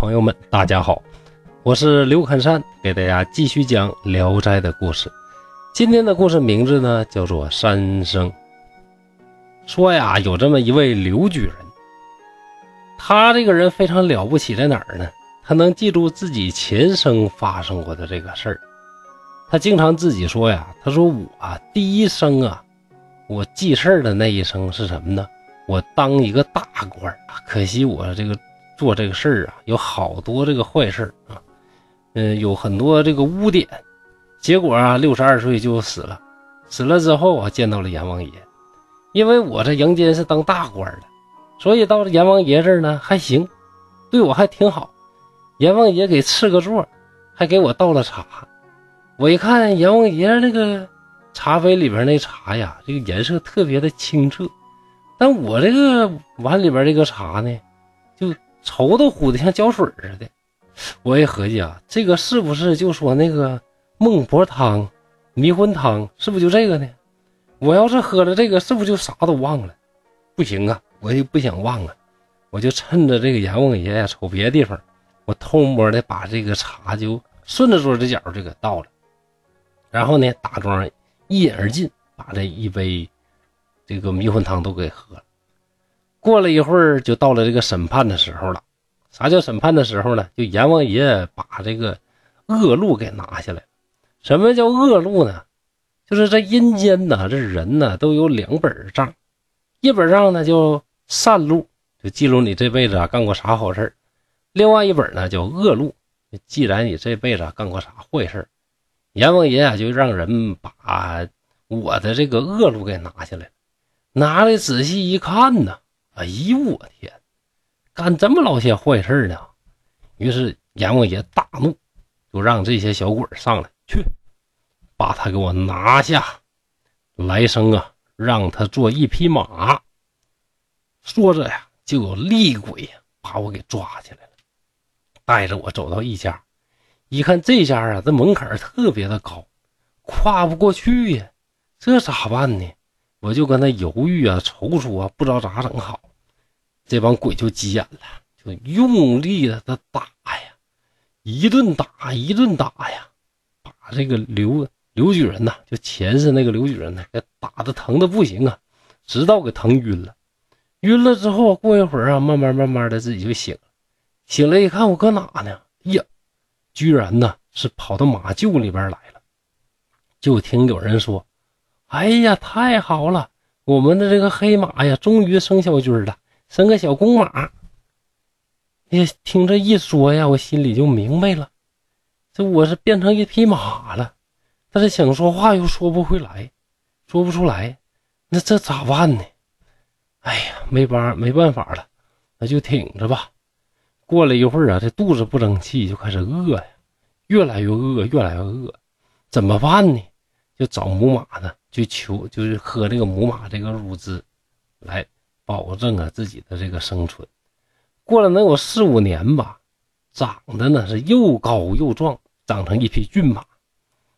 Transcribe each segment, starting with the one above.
朋友们，大家好，我是刘肯山，给大家继续讲《聊斋》的故事。今天的故事名字呢，叫做《三生》。说呀，有这么一位刘举人，他这个人非常了不起，在哪儿呢？他能记住自己前生发生过的这个事儿。他经常自己说呀，他说我啊第一生啊，我记事儿的那一生是什么呢？我当一个大官，可惜我这个。做这个事儿啊，有好多这个坏事啊，嗯，有很多这个污点，结果啊，六十二岁就死了。死了之后啊，见到了阎王爷，因为我这阳间是当大官的，所以到了阎王爷这儿呢还行，对我还挺好。阎王爷给赐个座，还给我倒了茶。我一看阎王爷那个茶杯里边那茶呀，这个颜色特别的清澈，但我这个碗里边这个茶呢，就。稠的乎的，像胶水似的。我也合计啊，这个是不是就说那个孟婆汤、迷魂汤，是不是就这个呢？我要是喝了这个，是不是就啥都忘了？不行啊，我也不想忘啊。我就趁着这个阎王爷呀瞅别的地方，我偷摸的把这个茶就顺着桌子角就给倒了，然后呢，打桩一饮而尽，把这一杯这个迷魂汤都给喝了。过了一会儿，就到了这个审判的时候了。啥叫审判的时候呢？就阎王爷把这个恶录给拿下来。什么叫恶录呢？就是在阴间呢，这人呢都有两本账，一本账呢叫善录，就记录你这辈子啊干过啥好事另外一本呢叫恶录，记载你这辈子啊干过啥坏事阎王爷啊就让人把我的这个恶录给拿下来拿来仔细一看呢。哎呦我天，干这么老些坏事呢！于是阎王爷大怒，就让这些小鬼上来去，把他给我拿下。来生啊，让他做一匹马。说着呀，就有厉鬼把我给抓起来了，带着我走到一家，一看这家啊，这门槛特别的高，跨不过去呀，这咋办呢？我就跟他犹豫啊，踌躇啊，不知道咋整好。这帮鬼就急眼了，就用力的他打呀，一顿打，一顿打呀，把这个刘刘举人呐，就前世那个刘举人呢，给打的疼的不行啊，直到给疼晕了。晕了之后，过一会儿啊，慢慢慢慢的自己就醒了。醒了，一看我搁哪呢？呀，居然呢是跑到马厩里边来了。就听有人说：“哎呀，太好了，我们的这个黑马呀，终于生小军了。”生个小公马，哎，听这一说呀，我心里就明白了，这我是变成一匹马了，但是想说话又说不回来，说不出来，那这咋办呢？哎呀，没办没办法了，那就挺着吧。过了一会儿啊，这肚子不争气，就开始饿呀，越来越饿，越来越饿，怎么办呢？就找母马呢，就求，就是喝这个母马这个乳汁来。保证啊自己的这个生存，过了能有四五年吧，长得呢是又高又壮，长成一匹骏马，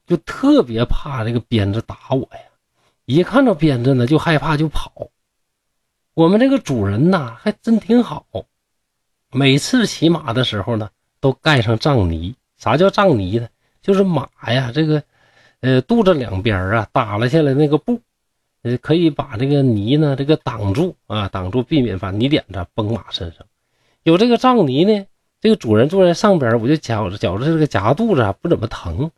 就特别怕这个鞭子打我呀，一看到鞭子呢就害怕就跑。我们这个主人呢还真挺好，每次骑马的时候呢都盖上杖泥。啥叫杖泥呢？就是马呀这个，呃肚子两边啊耷拉下来那个布。呃，可以把这个泥呢，这个挡住啊，挡住，避免把泥点子崩马身上。有这个藏泥呢，这个主人坐在上边，我就觉着觉着这个夹肚子啊不怎么疼，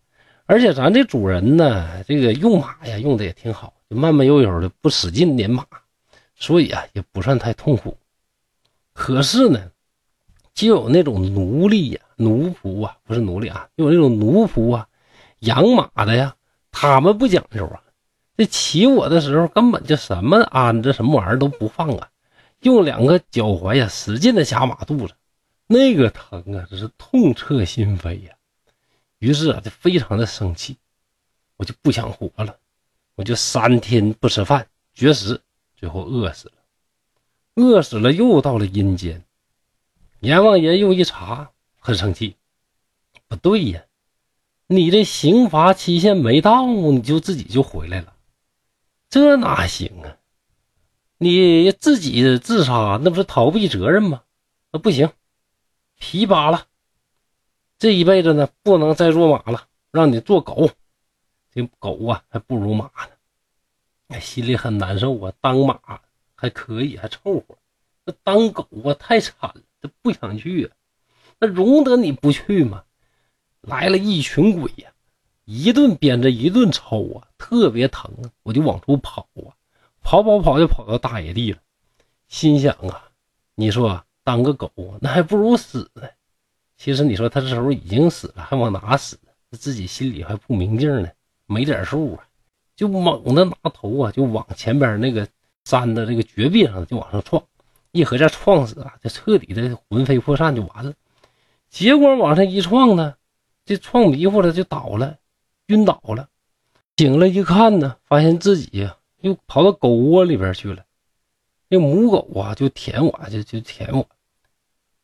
而且咱这主人呢，这个用马呀用的也挺好，就慢慢悠悠的，不使劲撵马，所以啊也不算太痛苦。可是呢，就有那种奴隶呀、奴仆啊，不是奴隶啊，就有那种奴仆啊，养马的呀，他们不讲究啊。这骑我的时候，根本就什么鞍子、什么玩意儿都不放啊，用两个脚踝呀，使劲的夹马肚子，那个疼啊，这是痛彻心扉呀。于是啊，就非常的生气，我就不想活了，我就三天不吃饭，绝食，最后饿死了。饿死了，又到了阴间，阎王爷又一查，很生气，不对呀，你这刑罚期限没到，你就自己就回来了。这哪行啊！你自己自杀，那不是逃避责任吗？那不行，提拔了，这一辈子呢不能再做马了，让你做狗。这狗啊还不如马呢，哎，心里很难受啊。当马还可以，还凑合，那当狗啊太惨了，这不想去啊。那容得你不去吗？来了一群鬼呀，一顿鞭子一顿抽啊，特别疼啊，我就往出跑啊，跑跑跑就跑到大野地了，心想啊，你说当个狗那还不如死呢。其实你说他这时候已经死了，还往哪死？自己心里还不明镜呢，没点数啊，就猛的拿头啊，就往前边那个山的这个绝壁上就往上撞，一合这撞死啊，就彻底的魂飞魄散就完了。结果往上一撞呢。这撞迷糊了，就倒了，晕倒了。醒了一看呢，发现自己呀又跑到狗窝里边去了。那母狗啊就舔我，就就舔我。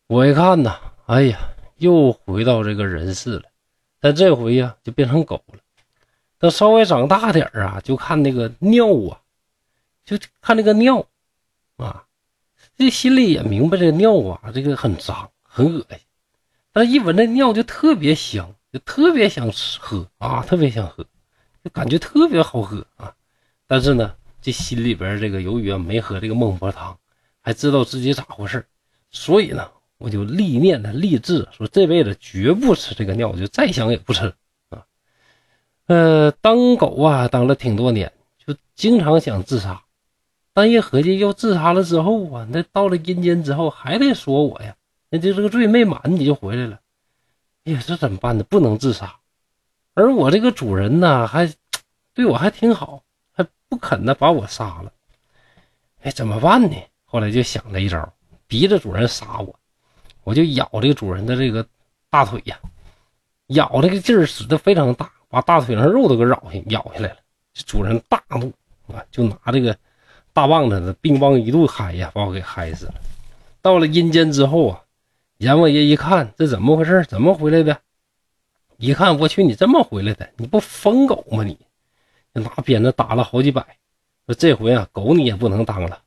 我一看呢，哎呀，又回到这个人世了。但这回呀就变成狗了。等稍微长大点啊，就看那个尿啊，就看那个尿啊，这心里也明白这尿啊，这个很脏，很恶心。但一闻那尿就特别香，就特别想吃喝啊，特别想喝，就感觉特别好喝啊。但是呢，这心里边这个由于啊没喝这个孟婆汤，还知道自己咋回事所以呢，我就立念的立志说这辈子绝不吃这个尿，就再想也不吃啊。呃，当狗啊当了挺多年，就经常想自杀，但一合计要自杀了之后啊，那到了阴间之后还得说我呀。那就这个罪没满，你就回来了。哎呀，这怎么办呢？不能自杀。而我这个主人呢，还对我还挺好，还不肯呢把我杀了。哎，怎么办呢？后来就想了一招，逼着主人杀我。我就咬这个主人的这个大腿呀，咬这个劲儿使得非常大，把大腿上肉都给咬下咬下来了。这主人大怒啊，就拿这个大棒子的乒乓一顿嗨呀，把我给嗨死了。到了阴间之后啊。阎王爷一看，这怎么回事？怎么回来的？一看，我去，你这么回来的？你不疯狗吗？你拿鞭子打了好几百，说这回啊，狗你也不能当了，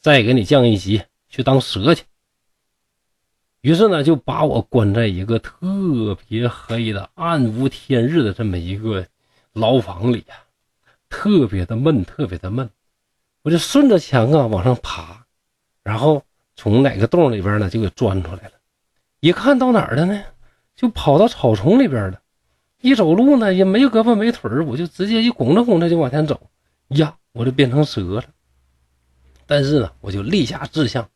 再给你降一级，去当蛇去。于是呢，就把我关在一个特别黑的、暗无天日的这么一个牢房里啊，特别的闷，特别的闷。我就顺着墙啊往上爬，然后从哪个洞里边呢，就给钻出来了。一看到哪儿了呢？就跑到草丛里边了。一走路呢，也没胳膊没腿我就直接一拱着拱着就往前走。呀，我就变成蛇了。但是呢，我就立下志向，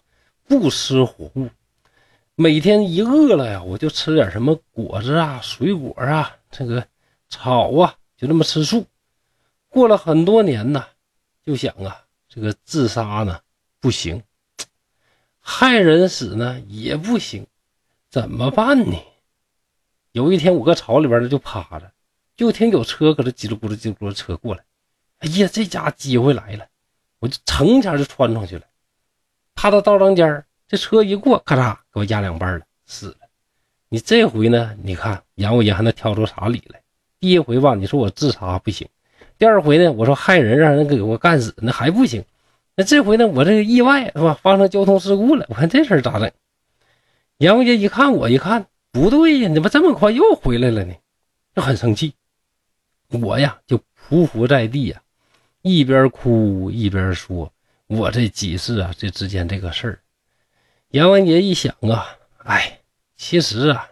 不吃活物。每天一饿了呀，我就吃点什么果子啊、水果啊、这个草啊，就这么吃素。过了很多年呢，就想啊，这个自杀呢不行，害人死呢也不行。怎么办呢？有一天，我搁草里边呢，就趴着，就听有车搁这叽里咕噜叽里咕噜车过来。哎呀，这家机会来了，我就成前就窜出去了，趴到道中间这车一过，咔嚓给我压两半了，死了。你这回呢？你看阎王爷还能挑出啥理来？第一回吧，你说我自杀不行；第二回呢，我说害人让人给我干死，那还不行。那这回呢，我这个意外是吧？发生交通事故了，我看这事咋整？阎王爷一看我，一看不对呀，你怎么这么快又回来了呢？就很生气。我呀就匍匐在地呀，一边哭一边说：“我这几世啊，这之间这个事儿。”阎王爷一想啊，哎，其实啊，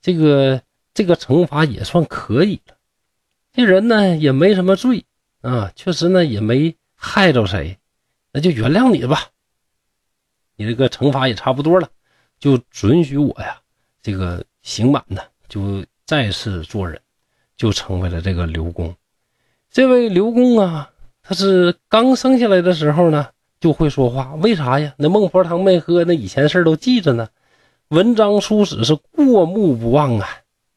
这个这个惩罚也算可以了。这人呢也没什么罪啊，确实呢也没害着谁，那就原谅你吧。你这个惩罚也差不多了。就准许我呀，这个刑满呢，就再次做人，就成为了这个刘公。这位刘公啊，他是刚生下来的时候呢，就会说话。为啥呀？那孟婆汤没喝，那以前事都记着呢。文章书史是过目不忘啊。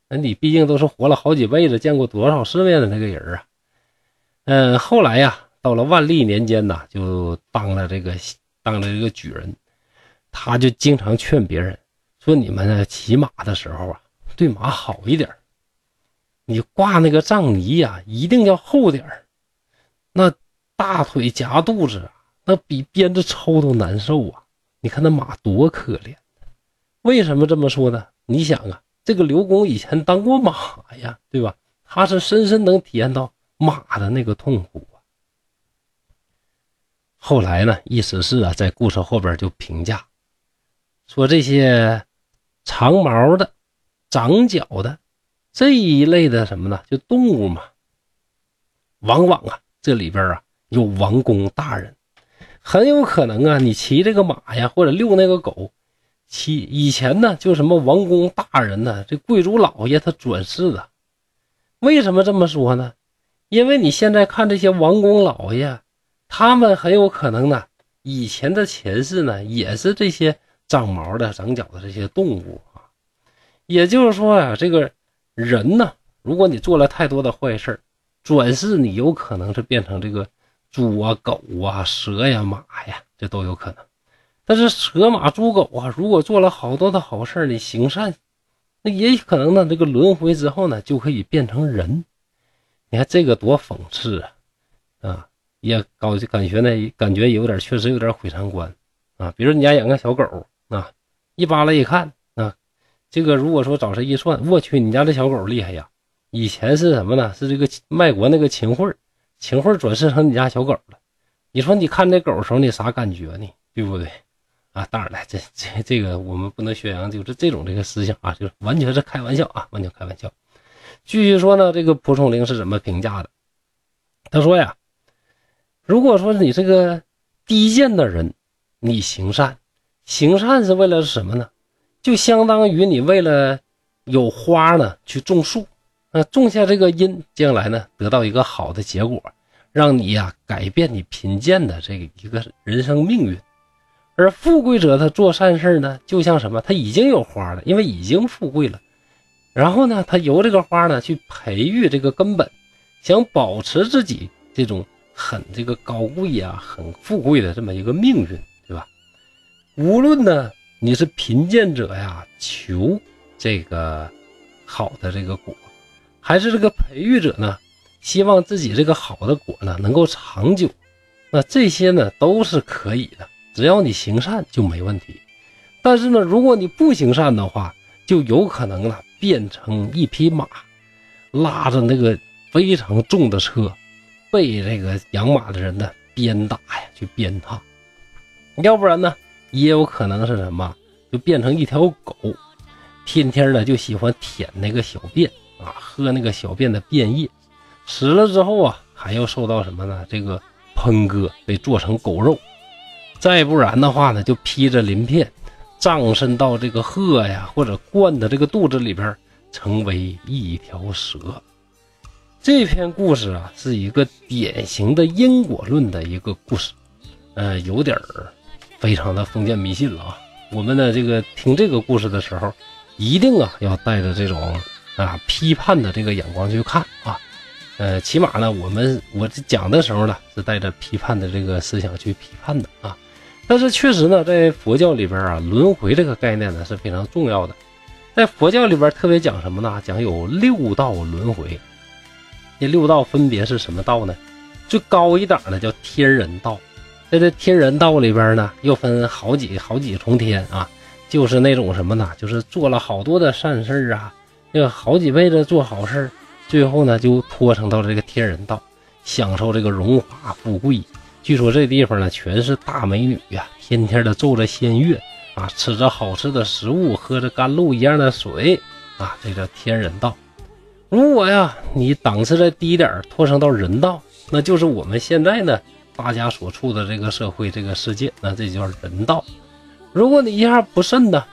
那你毕竟都是活了好几辈子，见过多少世面的那个人啊。嗯，后来呀，到了万历年间呐，就当了这个当了这个举人。他就经常劝别人说：“你们呢骑马的时候啊，对马好一点你挂那个杖泥呀，一定要厚点那大腿夹肚子，那比鞭子抽都难受啊！你看那马多可怜，为什么这么说呢？你想啊，这个刘公以前当过马呀，对吧？他是深深能体验到马的那个痛苦啊。后来呢，意思是啊，在故事后边就评价说这些长毛的、长角的这一类的什么呢？就动物嘛，往往啊，这里边啊有王公大人，很有可能啊，你骑这个马呀，或者遛那个狗，骑以前呢就什么王公大人呢，这贵族老爷他转世的。为什么这么说呢？因为你现在看这些王公老爷，他们很有可能呢，以前的前世呢，也是这些长毛的、长角的这些动物啊。也就是说呀，这个人呢，如果你做了太多的坏事转世你有可能是变成这个猪啊、狗啊、蛇呀、马呀，这都有可能。但是蛇、马、猪、狗啊，如果做了好多的好事你行善。那也可能呢，这个轮回之后呢，就可以变成人。你看这个多讽刺啊！啊，也搞感觉呢，感觉有点确实有点毁三观啊。比如你家养个小狗，一扒拉一看啊，这个如果说找谁一算，我去，你家这小狗厉害呀！以前是什么呢？是这个卖国那个秦桧，秦桧转世成你家小狗了。你说你看这狗时候你啥感觉呢？对不对？啊，当然了，这这这个我们不能宣扬，就是这种这个思想啊，就是完全是开玩笑啊，完全开玩笑。继续说呢，这个蒲松龄是怎么评价的？他说呀，如果说你这个低贱的人，你行善，行善是为了什么呢？就相当于你为了有花呢去种树，那种下这个因，将来呢得到一个好的结果，让你呀改变你贫贱的这个一个人生命运。而富贵者他做善事呢，就像什么？他已经有花了，因为已经富贵了。然后呢，他由这个花呢去培育这个根本，想保持自己这种很这个高贵呀、很富贵的这么一个命运，无论呢你是贫贱者呀，求这个好的这个果，还是这个培育者呢，希望自己这个好的果呢能够长久，那这些呢都是可以的。只要你行善就没问题，但是呢，如果你不行善的话，就有可能呢变成一匹马，拉着那个非常重的车，被这个养马的人呢鞭打呀，去鞭挞；要不然呢，也有可能是什么，就变成一条狗，天天的就喜欢舔那个小便啊，喝那个小便的便液，死了之后啊，还要受到什么呢？这个烹割，被做成狗肉。再不然的话呢，就披着鳞片，葬身到这个鹤呀，或者灌的这个肚子里边，成为一条蛇。这篇故事啊，是一个典型的因果论的一个故事，呃，有点儿非常的封建迷信了啊。我们呢，这个听这个故事的时候，一定啊要带着这种啊批判的这个眼光去看啊。呃，起码呢，我们我讲的时候呢，是带着批判的这个思想去批判的啊。但是确实呢，在佛教里边啊，轮回这个概念呢是非常重要的。在佛教里边特别讲什么呢？讲有六道轮回。这六道分别是什么道呢？最高一档的叫天人道。在这天人道里边呢，又分好几好几重天啊，就是那种什么呢？就是做了好多的善事啊，那个好几辈子做好事最后呢就托生到这个天人道，享受这个荣华富贵。据说这地方呢，全是大美女呀，天天的奏着仙乐啊，吃着好吃的食物，喝着甘露一样的水啊，这叫天人道。如果呀，你档次再低点托生到人道，那就是我们现在呢大家所处的这个社会、这个世界，那这叫人道。如果你一下不慎的，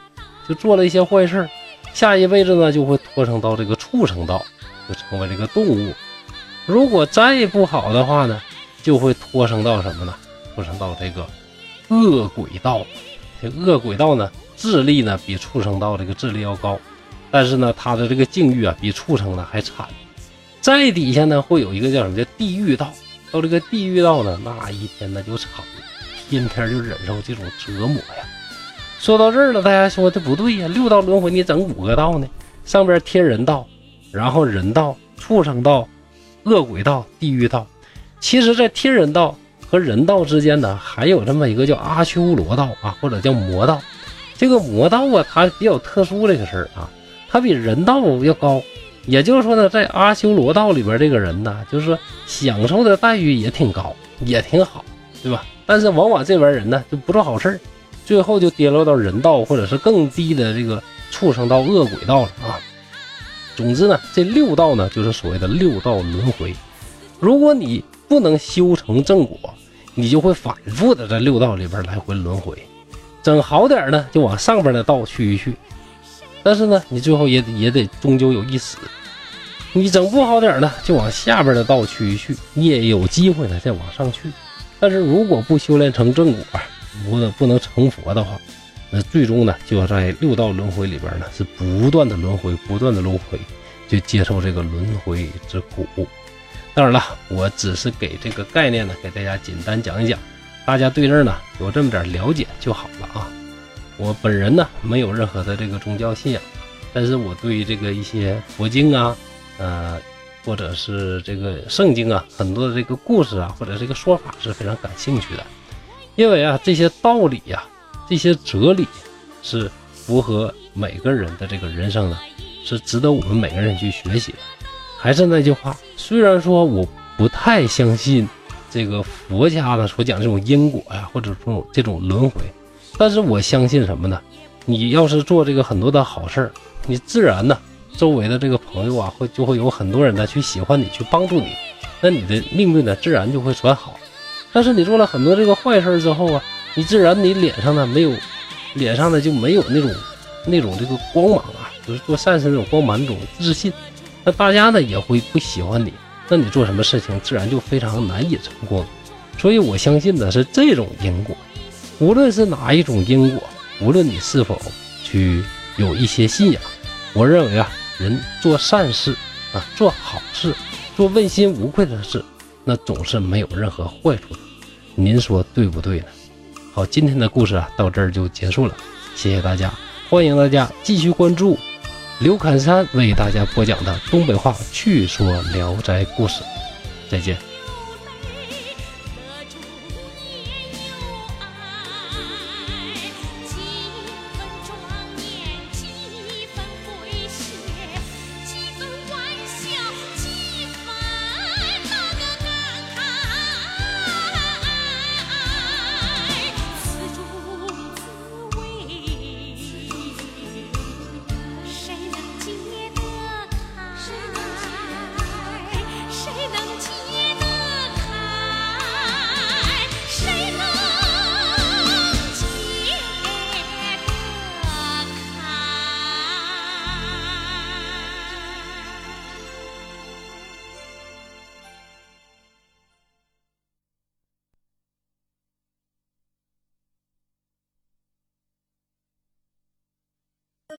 就做了一些坏事下一辈子呢就会托生到这个畜生道，就成为这个动物。如果再不好的话呢？就会托生到什么呢？托生到这个恶鬼道。这恶鬼道呢，智力呢比畜生道这个智力要高，但是呢，他的这个境遇啊比畜生呢还惨。再底下呢，会有一个叫什么叫地狱道。到这个地狱道呢，那一天那就惨了，天天就忍受这种折磨呀。说到这儿了，大家说这不对呀，六道轮回你整五个道呢？上边天人道，然后人道、畜生道、恶鬼道、地狱道。其实，在天人道和人道之间呢，还有这么一个叫阿修罗道啊，或者叫魔道。这个魔道啊，它比较特殊这个事儿啊，它比人道要高。也就是说呢，在阿修罗道里边，这个人呢，就是享受的待遇也挺高，也挺好，对吧？但是往往这边人呢，就不做好事儿，最后就跌落到人道或者是更低的这个畜生道、恶鬼道了啊。总之呢，这六道呢，就是所谓的六道轮回。如果你不能修成正果，你就会反复的在六道里边来回轮回。整好点呢，就往上边的道去一去。但是呢，你最后也也得终究有一死。你整不好点呢，就往下边的道去一去，你也有机会呢再往上去。但是如果不修炼成正果，不能不能成佛的话，那最终呢就要在六道轮回里边呢是不断的轮回，不断的轮回，就接受这个轮回之苦。当然了，我只是给这个概念呢给大家简单讲一讲，大家对这儿呢有这么点了解就好了啊。我本人呢没有任何的这个宗教信仰，但是我对这个一些佛经啊，呃，或者是这个圣经啊，很多的这个故事啊，或者这个说法是非常感兴趣的，因为啊这些道理呀，这些哲理是符合每个人的这个人生的，是值得我们每个人去学习的。还是那句话，虽然说我不太相信这个佛家的所讲这种因果呀，或者说这种轮回。但是我相信什么呢？你要是做这个很多的好事儿，你自然呢，周围的这个朋友啊，会就会有很多人呢去喜欢你，去帮助你，那你的命运呢，自然就会转好。但是你做了很多这个坏事之后啊，你自然你脸上呢没有，脸上呢就没有那种那种这个光芒啊，就是做善事那种光芒那种自信，那大家呢也会不喜欢你，那你做什么事情自然就非常难以成功。所以我相信的是这种因果。无论是哪一种因果，无论你是否去有一些信仰，我认为啊，人做善事啊，做好事，做问心无愧的事，那总是没有任何坏处的。您说对不对呢？好，今天的故事啊，到这儿就结束了，谢谢大家，欢迎大家继续关注刘侃山为大家播讲的东北话趣说聊斋故事，再见。